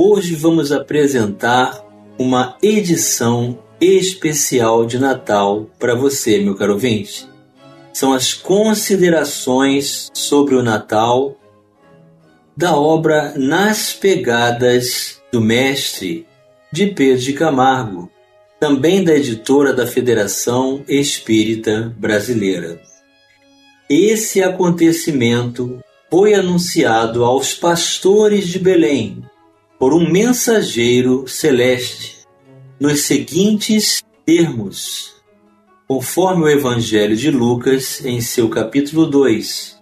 Hoje vamos apresentar uma edição especial de Natal para você, meu caro ouvinte. São as considerações sobre o Natal da obra Nas Pegadas do Mestre, de Pedro de Camargo, também da editora da Federação Espírita Brasileira. Esse acontecimento foi anunciado aos pastores de Belém por um mensageiro celeste nos seguintes termos, conforme o Evangelho de Lucas em seu capítulo 2.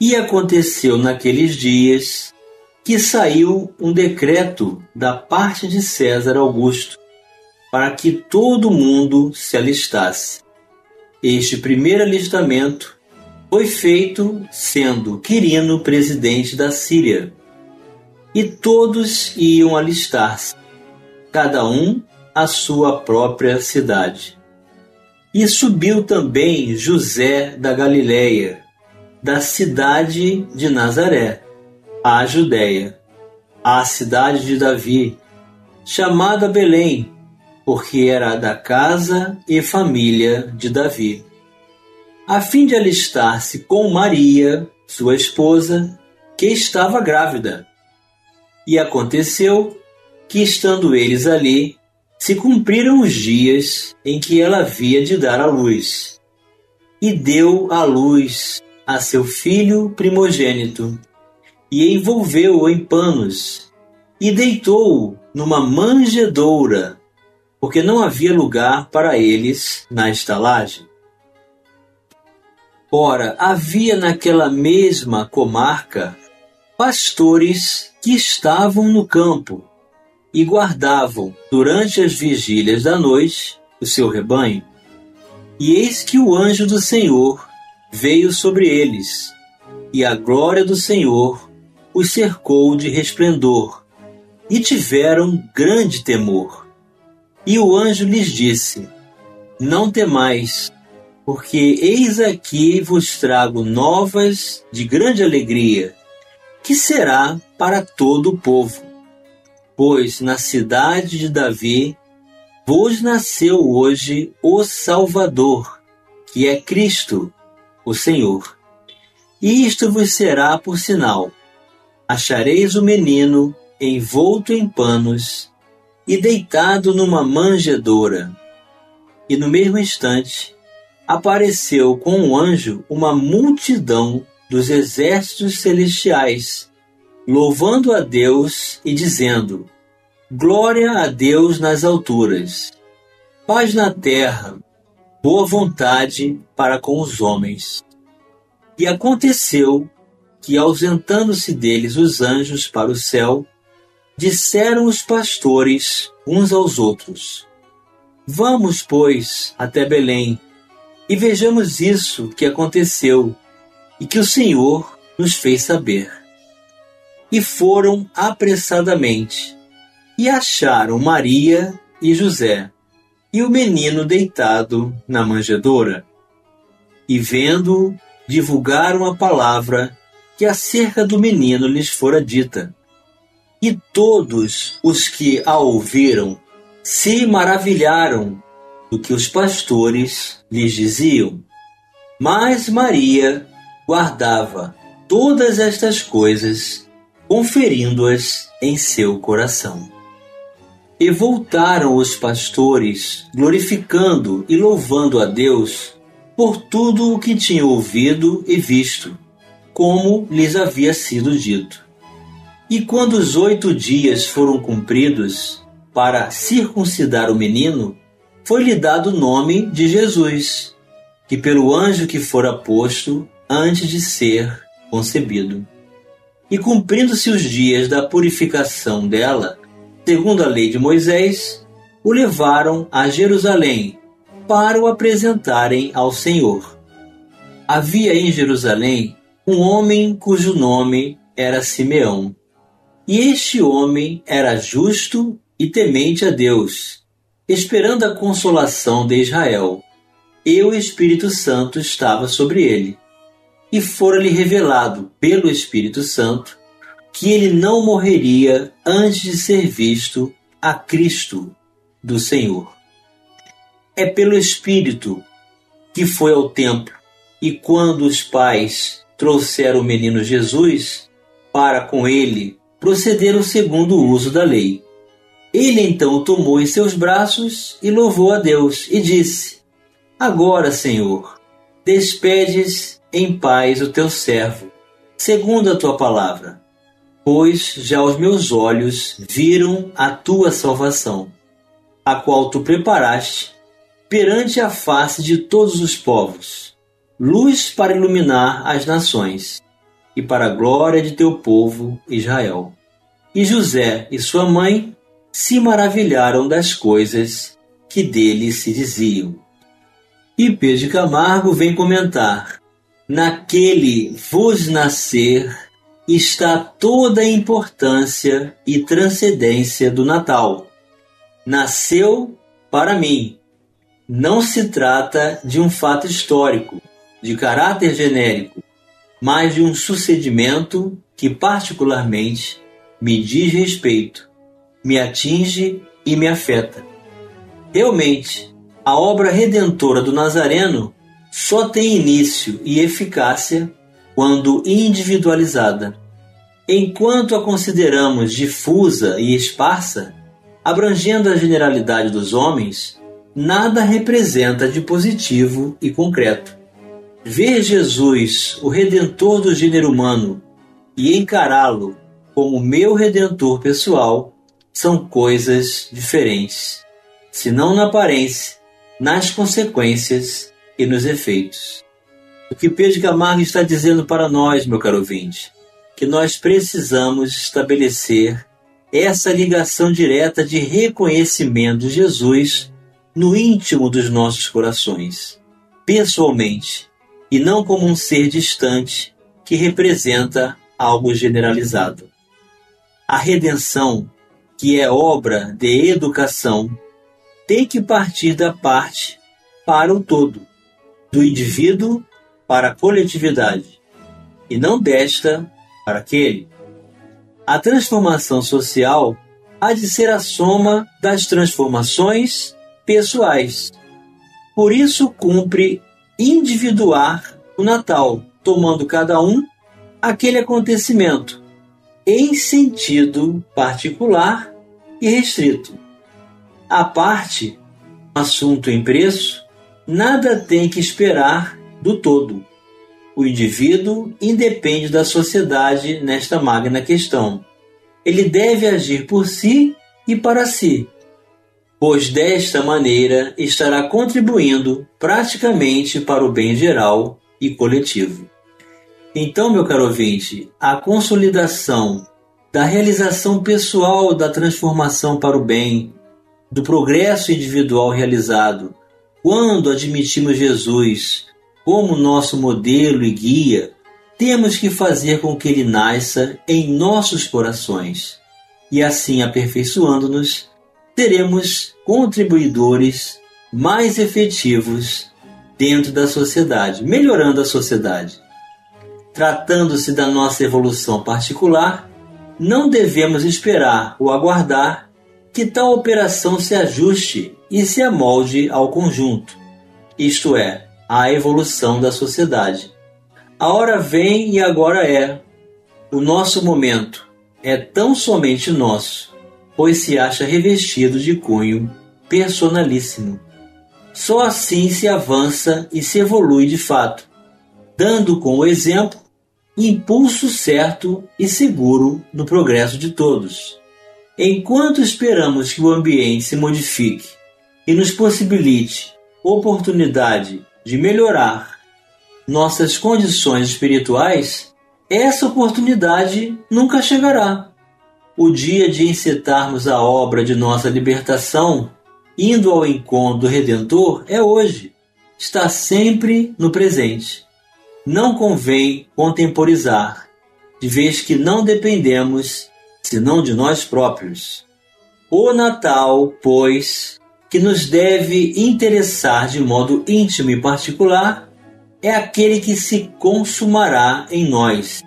E aconteceu naqueles dias que saiu um decreto da parte de César Augusto para que todo mundo se alistasse. Este primeiro alistamento foi feito sendo Quirino presidente da Síria. E todos iam alistar-se, cada um à sua própria cidade. E subiu também José da Galileia, da cidade de Nazaré, à Judéia, à cidade de Davi, chamada Belém, porque era da casa e família de Davi a fim de alistar-se com Maria, sua esposa, que estava grávida. E aconteceu que, estando eles ali, se cumpriram os dias em que ela havia de dar à luz. E deu à luz a seu filho primogênito, e envolveu-o em panos, e deitou-o numa manjedoura, porque não havia lugar para eles na estalagem. Ora, havia naquela mesma comarca pastores que estavam no campo e guardavam durante as vigílias da noite o seu rebanho. E eis que o anjo do Senhor veio sobre eles, e a glória do Senhor os cercou de resplendor, e tiveram grande temor. E o anjo lhes disse: Não temais, porque eis aqui vos trago novas de grande alegria, que será para todo o povo. Pois na cidade de Davi vos nasceu hoje o Salvador, que é Cristo, o Senhor. E isto vos será por sinal: achareis o menino envolto em panos e deitado numa manjedoura. E no mesmo instante apareceu com um anjo uma multidão dos exércitos celestiais, louvando a Deus e dizendo: Glória a Deus nas alturas, paz na terra, boa vontade para com os homens. E aconteceu que, ausentando-se deles os anjos para o céu, disseram os pastores uns aos outros: Vamos, pois, até Belém e vejamos isso que aconteceu e que o Senhor nos fez saber. E foram apressadamente e acharam Maria e José e o menino deitado na manjedoura. E vendo, divulgaram a palavra que acerca do menino lhes fora dita. E todos os que a ouviram se maravilharam do que os pastores lhes diziam. Mas Maria guardava todas estas coisas, conferindo-as em seu coração. E voltaram os pastores, glorificando e louvando a Deus por tudo o que tinham ouvido e visto, como lhes havia sido dito. E quando os oito dias foram cumpridos para circuncidar o menino, foi-lhe dado o nome de Jesus, que pelo anjo que fora posto antes de ser concebido. E cumprindo-se os dias da purificação dela, segundo a lei de Moisés, o levaram a Jerusalém para o apresentarem ao Senhor. Havia em Jerusalém um homem cujo nome era Simeão. E este homem era justo e temente a Deus, esperando a consolação de Israel. E o Espírito Santo estava sobre ele. E fora-lhe revelado pelo Espírito Santo que ele não morreria antes de ser visto a Cristo do Senhor. É pelo Espírito que foi ao templo e quando os pais trouxeram o menino Jesus para com ele procederam segundo o uso da lei. Ele então o tomou em seus braços e louvou a Deus e disse: Agora, Senhor, despedes em paz o teu servo, segundo a tua palavra, pois já os meus olhos viram a tua salvação, a qual tu preparaste perante a face de todos os povos, luz para iluminar as nações e para a glória de teu povo Israel. E José e sua mãe se maravilharam das coisas que dele se diziam. E Pedro Camargo vem comentar: Naquele vos nascer está toda a importância e transcendência do Natal. Nasceu para mim. Não se trata de um fato histórico, de caráter genérico, mas de um sucedimento que, particularmente, me diz respeito me atinge e me afeta. Realmente, a obra redentora do Nazareno só tem início e eficácia quando individualizada. Enquanto a consideramos difusa e esparsa, abrangendo a generalidade dos homens, nada representa de positivo e concreto. Ver Jesus, o redentor do gênero humano, e encará-lo como meu redentor pessoal são coisas diferentes, se não na aparência, nas consequências e nos efeitos. O que Pedro Camargo está dizendo para nós, meu caro ouvinte, que nós precisamos estabelecer essa ligação direta de reconhecimento de Jesus no íntimo dos nossos corações, pessoalmente, e não como um ser distante que representa algo generalizado. A redenção que é obra de educação, tem que partir da parte para o todo, do indivíduo para a coletividade, e não desta para aquele. A transformação social há de ser a soma das transformações pessoais. Por isso cumpre individuar o Natal, tomando cada um aquele acontecimento em sentido particular e restrito. A parte, assunto em preço, nada tem que esperar do todo. O indivíduo independe da sociedade nesta magna questão. Ele deve agir por si e para si, pois desta maneira estará contribuindo praticamente para o bem geral e coletivo. Então, meu caro ouvinte, a consolidação da realização pessoal da transformação para o bem, do progresso individual realizado, quando admitimos Jesus como nosso modelo e guia, temos que fazer com que ele nasça em nossos corações. E assim, aperfeiçoando-nos, teremos contribuidores mais efetivos dentro da sociedade, melhorando a sociedade. Tratando-se da nossa evolução particular, não devemos esperar ou aguardar que tal operação se ajuste e se amolde ao conjunto, isto é, à evolução da sociedade. A hora vem e agora é. O nosso momento é tão somente nosso, pois se acha revestido de cunho personalíssimo. Só assim se avança e se evolui de fato, dando com o exemplo impulso certo e seguro no progresso de todos. Enquanto esperamos que o ambiente se modifique e nos possibilite oportunidade de melhorar nossas condições espirituais, essa oportunidade nunca chegará. o dia de incitarmos a obra de nossa libertação, indo ao encontro do Redentor, é hoje. Está sempre no presente. Não convém contemporizar, de vez que não dependemos senão de nós próprios. O Natal, pois, que nos deve interessar de modo íntimo e particular, é aquele que se consumará em nós,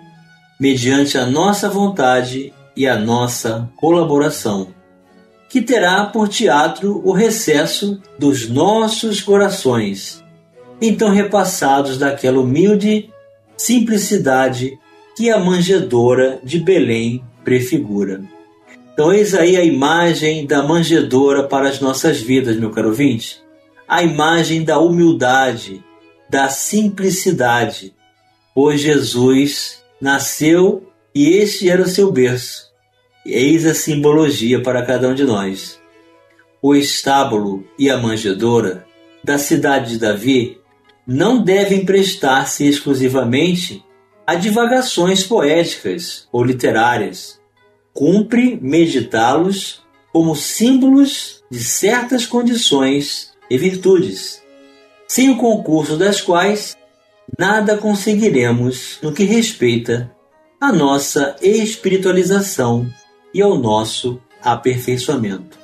mediante a nossa vontade e a nossa colaboração, que terá por teatro o recesso dos nossos corações, então repassados daquela humilde simplicidade que a manjedora de Belém prefigura. Então, eis aí a imagem da manjedora para as nossas vidas, meu caro ouvinte. A imagem da humildade, da simplicidade. Pois Jesus nasceu e este era o seu berço. Eis a simbologia para cada um de nós. O estábulo e a manjedora da cidade de Davi não devem prestar-se exclusivamente a divagações poéticas ou literárias. Cumpre meditá-los como símbolos de certas condições e virtudes, sem o concurso das quais nada conseguiremos no que respeita à nossa espiritualização e ao nosso aperfeiçoamento.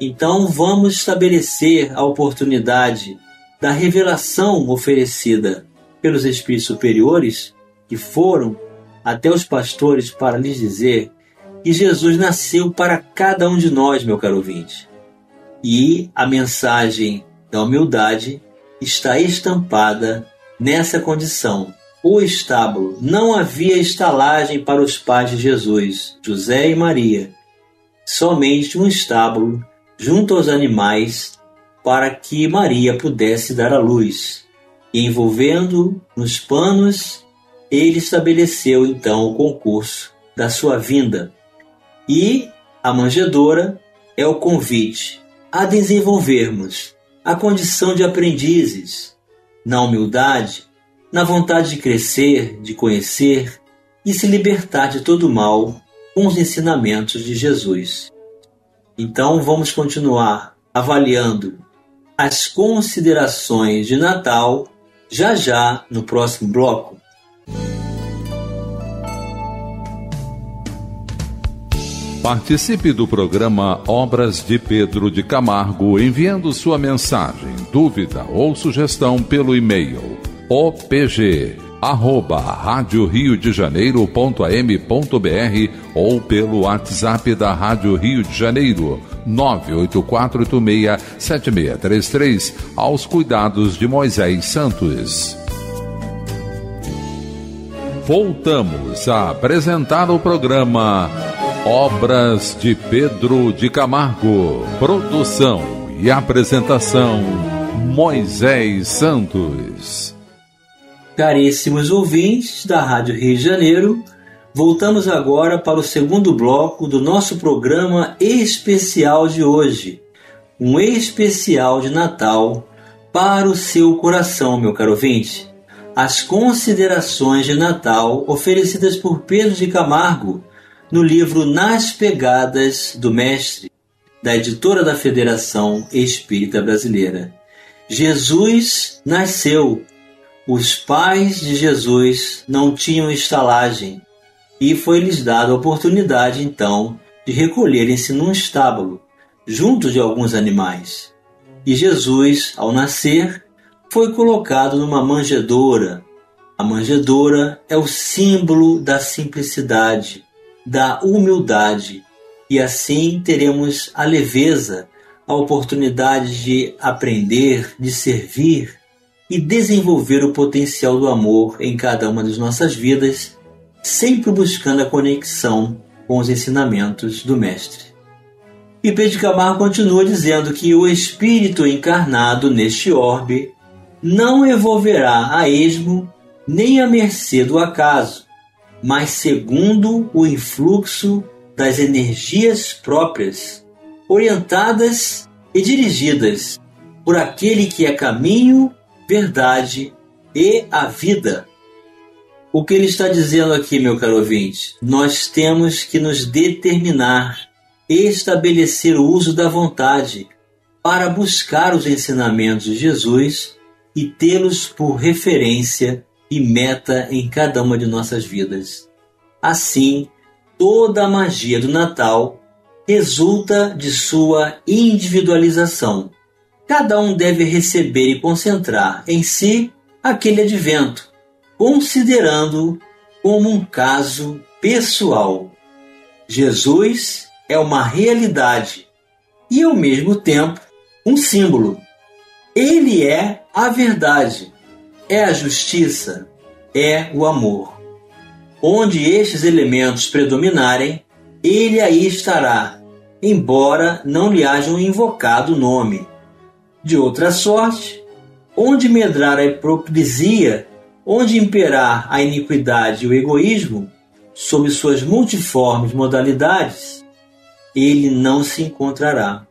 Então vamos estabelecer a oportunidade da revelação oferecida pelos espíritos superiores que foram até os pastores para lhes dizer que Jesus nasceu para cada um de nós, meu caro ouvinte. E a mensagem da humildade está estampada nessa condição. O estábulo não havia estalagem para os pais de Jesus, José e Maria, somente um estábulo junto aos animais para que Maria pudesse dar à luz. E envolvendo nos panos ele estabeleceu então o concurso da sua vinda. E a manjedora é o convite a desenvolvermos a condição de aprendizes, na humildade, na vontade de crescer, de conhecer e se libertar de todo mal com os ensinamentos de Jesus. Então vamos continuar avaliando as considerações de Natal já já no próximo bloco. Participe do programa Obras de Pedro de Camargo enviando sua mensagem, dúvida ou sugestão pelo e-mail opg arroba rádio Rio de Janeiro.am.br ou pelo WhatsApp da Rádio Rio de Janeiro 984867633 aos cuidados de Moisés Santos. Voltamos a apresentar o programa Obras de Pedro de Camargo. Produção e apresentação Moisés Santos. Caríssimos ouvintes da Rádio Rio de Janeiro, voltamos agora para o segundo bloco do nosso programa especial de hoje. Um especial de Natal para o seu coração, meu caro ouvinte. As considerações de Natal oferecidas por Pedro de Camargo no livro Nas Pegadas do Mestre, da editora da Federação Espírita Brasileira. Jesus nasceu. Os pais de Jesus não tinham estalagem e foi-lhes dada a oportunidade, então, de recolherem-se num estábulo, junto de alguns animais. E Jesus, ao nascer, foi colocado numa manjedoura. A manjedoura é o símbolo da simplicidade, da humildade, e assim teremos a leveza, a oportunidade de aprender, de servir e desenvolver o potencial do amor em cada uma das nossas vidas, sempre buscando a conexão com os ensinamentos do Mestre. E Pedro Camargo continua dizendo que o espírito encarnado neste orbe não evolverá a esmo nem à mercê do acaso, mas segundo o influxo das energias próprias, orientadas e dirigidas por aquele que é caminho, verdade e a vida. O que ele está dizendo aqui, meu caro ouvinte? Nós temos que nos determinar, estabelecer o uso da vontade para buscar os ensinamentos de Jesus e tê-los por referência e meta em cada uma de nossas vidas. Assim, toda a magia do Natal resulta de sua individualização. Cada um deve receber e concentrar em si aquele advento, considerando como um caso pessoal. Jesus é uma realidade e, ao mesmo tempo, um símbolo. Ele é a verdade, é a justiça, é o amor. Onde estes elementos predominarem, ele aí estará, embora não lhe hajam invocado o nome. De outra sorte, onde medrar a hipocrisia, onde imperar a iniquidade e o egoísmo, sob suas multiformes modalidades, ele não se encontrará,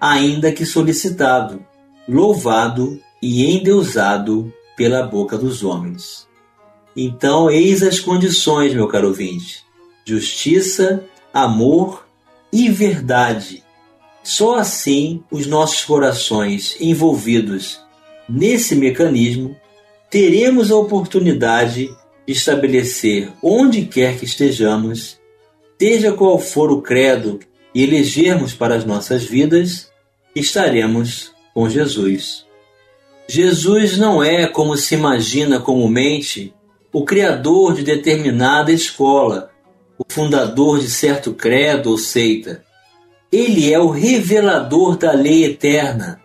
ainda que solicitado, louvado e endeusado pela boca dos homens. Então, eis as condições, meu caro ouvinte: justiça, amor e verdade. Só assim os nossos corações envolvidos nesse mecanismo teremos a oportunidade de estabelecer onde quer que estejamos, seja qual for o credo e elegermos para as nossas vidas, estaremos com Jesus. Jesus não é, como se imagina comumente, o criador de determinada escola, o fundador de certo credo ou seita. Ele é o revelador da lei eterna,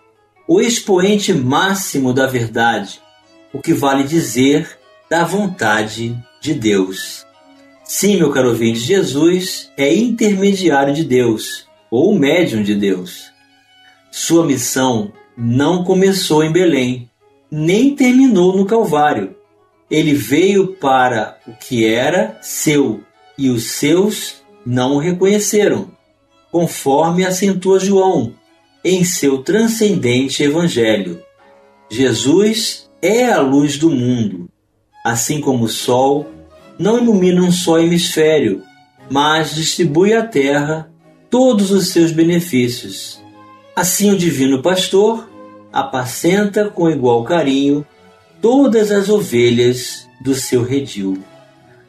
o expoente máximo da verdade, o que vale dizer da vontade de Deus. Sim, meu caro ouvinte, Jesus é intermediário de Deus, ou médium de Deus. Sua missão não começou em Belém, nem terminou no Calvário. Ele veio para o que era seu, e os seus não o reconheceram, conforme acentua João em seu transcendente Evangelho. Jesus é a luz do mundo, assim como o sol não ilumina um só hemisfério, mas distribui à terra todos os seus benefícios. Assim, o Divino Pastor apacenta com igual carinho todas as ovelhas do seu redil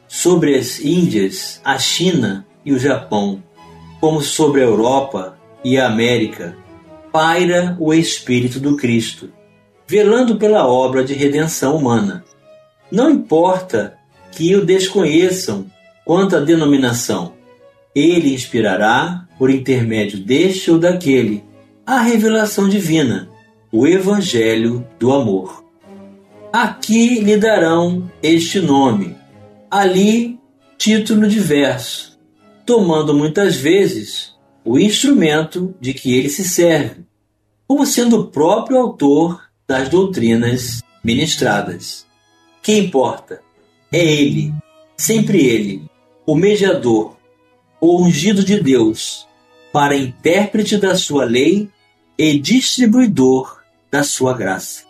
sobre as Índias, a China e o Japão, como sobre a Europa e a América, paira o Espírito do Cristo, velando pela obra de redenção humana. Não importa que o desconheçam quanto à denominação, ele inspirará, por intermédio deste ou daquele, a revelação divina, o Evangelho do Amor. Aqui lhe darão este nome, ali título diverso, tomando muitas vezes o instrumento de que ele se serve, como sendo o próprio autor das doutrinas ministradas. Que importa? É ele, sempre ele, o mediador, o ungido de Deus, para intérprete da sua lei e distribuidor da sua graça.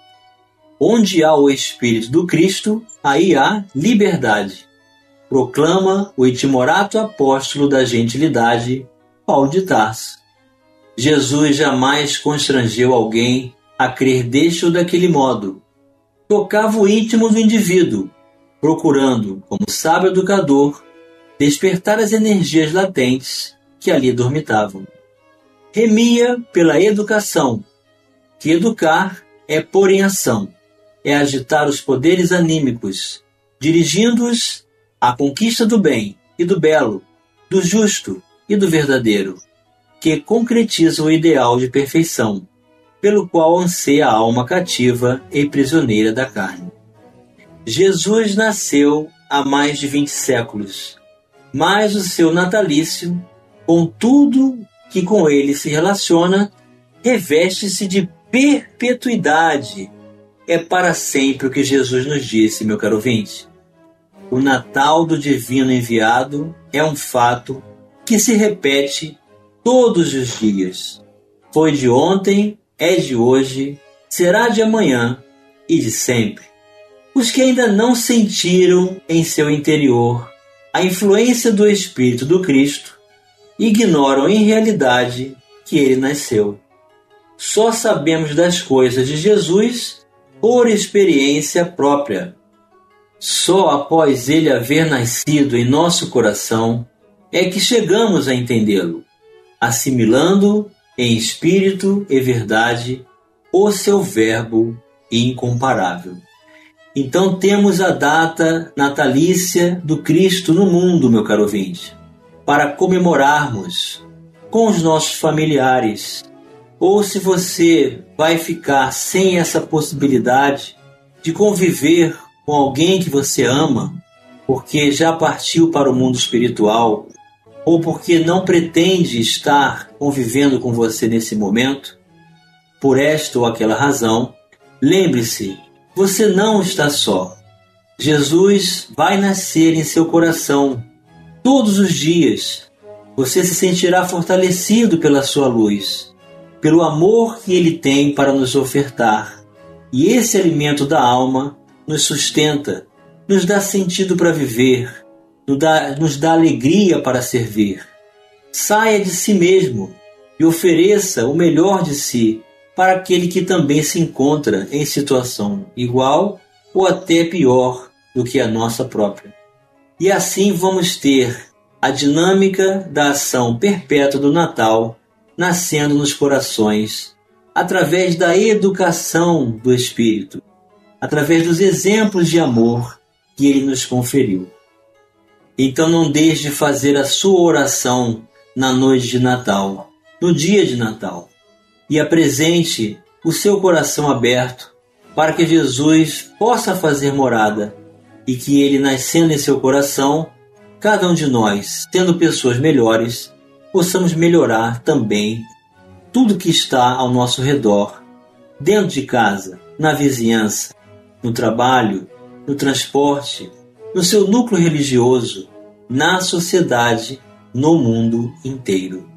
Onde há o Espírito do Cristo, aí há liberdade proclama o itimorato apóstolo da gentilidade, Paulo de Tarso. Jesus jamais constrangeu alguém a crer deste ou daquele modo. Tocava o íntimo do indivíduo, procurando, como sábio educador, despertar as energias latentes que ali dormitavam. Remia pela educação, que educar é pôr em ação, é agitar os poderes anímicos, dirigindo-os a conquista do bem e do belo, do justo e do verdadeiro, que concretiza o ideal de perfeição, pelo qual anseia a alma cativa e prisioneira da carne. Jesus nasceu há mais de vinte séculos, mas o seu natalício, com tudo que com ele se relaciona, reveste-se de perpetuidade. É para sempre o que Jesus nos disse, meu caro ouvinte o Natal do Divino Enviado é um fato que se repete todos os dias. Foi de ontem, é de hoje, será de amanhã e de sempre. Os que ainda não sentiram em seu interior a influência do Espírito do Cristo ignoram em realidade que ele nasceu. Só sabemos das coisas de Jesus por experiência própria. Só após ele haver nascido em nosso coração é que chegamos a entendê-lo, assimilando em espírito e verdade o seu Verbo incomparável. Então temos a data natalícia do Cristo no mundo, meu caro ouvinte, para comemorarmos com os nossos familiares. Ou se você vai ficar sem essa possibilidade de conviver com alguém que você ama, porque já partiu para o mundo espiritual, ou porque não pretende estar convivendo com você nesse momento, por esta ou aquela razão, lembre-se você não está só. Jesus vai nascer em seu coração todos os dias. Você se sentirá fortalecido pela sua luz, pelo amor que ele tem para nos ofertar. E esse alimento da alma nos sustenta, nos dá sentido para viver, nos dá, nos dá alegria para servir. Saia de si mesmo e ofereça o melhor de si para aquele que também se encontra em situação igual ou até pior do que a nossa própria. E assim vamos ter a dinâmica da ação perpétua do Natal nascendo nos corações através da educação do Espírito, através dos exemplos de amor que ele nos conferiu. Então não deixe de fazer a sua oração na noite de Natal, no dia de Natal e apresente o seu coração aberto para que Jesus possa fazer morada e que ele, nascendo em seu coração, cada um de nós, sendo pessoas melhores, possamos melhorar também tudo que está ao nosso redor, dentro de casa, na vizinhança, no trabalho, no transporte, no seu núcleo religioso, na sociedade, no mundo inteiro.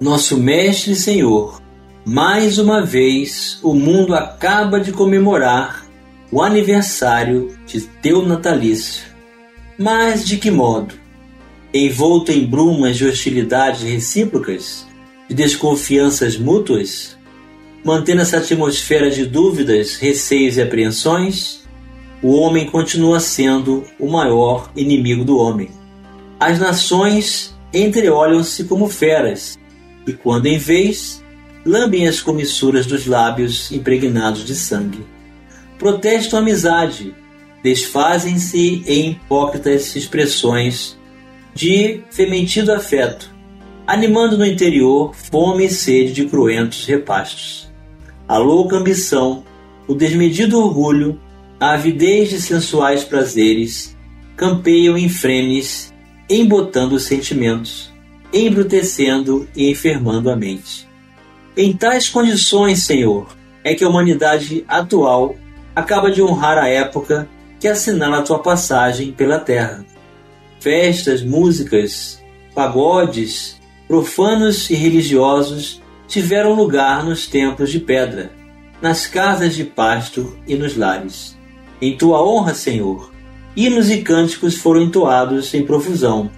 Nosso Mestre Senhor, mais uma vez, o mundo acaba de comemorar o aniversário de teu natalício. Mas de que modo? Envolto em brumas de hostilidades recíprocas, de desconfianças mútuas, mantendo essa atmosfera de dúvidas, receios e apreensões, o homem continua sendo o maior inimigo do homem. As nações entreolham-se como feras, e quando em vez lambem as comissuras dos lábios impregnados de sangue. Protestam amizade, desfazem-se em hipócritas expressões de fementido afeto, animando no interior fome e sede de cruentos repastos. A louca ambição, o desmedido orgulho, a avidez de sensuais prazeres campeiam em frenes, embotando os sentimentos, embrutecendo e enfermando a mente. Em tais condições, Senhor, é que a humanidade atual acaba de honrar a época que assinala a tua passagem pela terra. Festas, músicas, pagodes, profanos e religiosos tiveram lugar nos templos de pedra, nas casas de pasto e nos lares. Em tua honra, Senhor, hinos e cânticos foram entoados em profusão.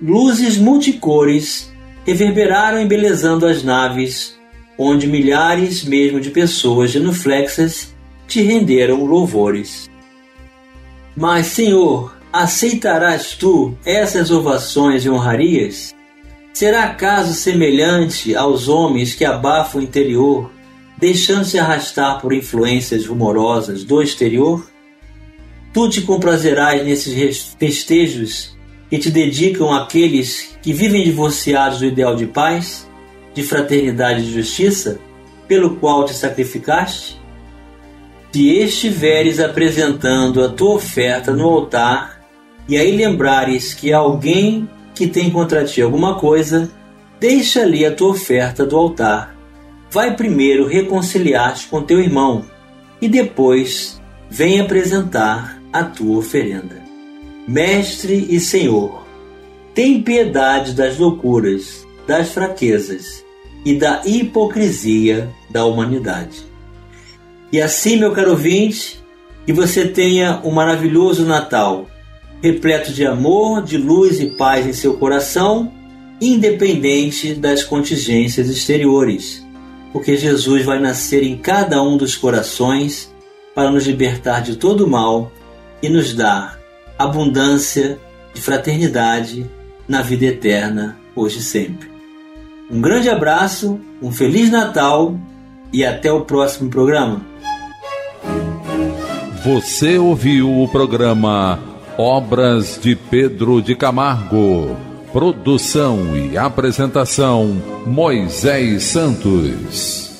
Luzes multicores reverberaram embelezando as naves onde milhares mesmo de pessoas genuflexas te renderam louvores. Mas, Senhor, aceitarás tu essas ovações e honrarias? Será acaso semelhante aos homens que abafam o interior, deixando-se arrastar por influências rumorosas do exterior? Tu te comprazerás nesses festejos que te dedicam àqueles que vivem divorciados do ideal de paz? de fraternidade e justiça, pelo qual te sacrificaste? Se estiveres apresentando a tua oferta no altar, e aí lembrares que alguém que tem contra ti alguma coisa, deixa ali a tua oferta do altar. Vai primeiro reconciliar-te com teu irmão, e depois vem apresentar a tua oferenda. Mestre e Senhor, tem piedade das loucuras, das fraquezas e da hipocrisia da humanidade. E assim, meu caro ouvinte, Que você tenha um maravilhoso Natal, repleto de amor, de luz e paz em seu coração, independente das contingências exteriores, porque Jesus vai nascer em cada um dos corações para nos libertar de todo mal e nos dar abundância de fraternidade na vida eterna, hoje e sempre. Um grande abraço, um Feliz Natal e até o próximo programa. Você ouviu o programa Obras de Pedro de Camargo. Produção e apresentação Moisés Santos.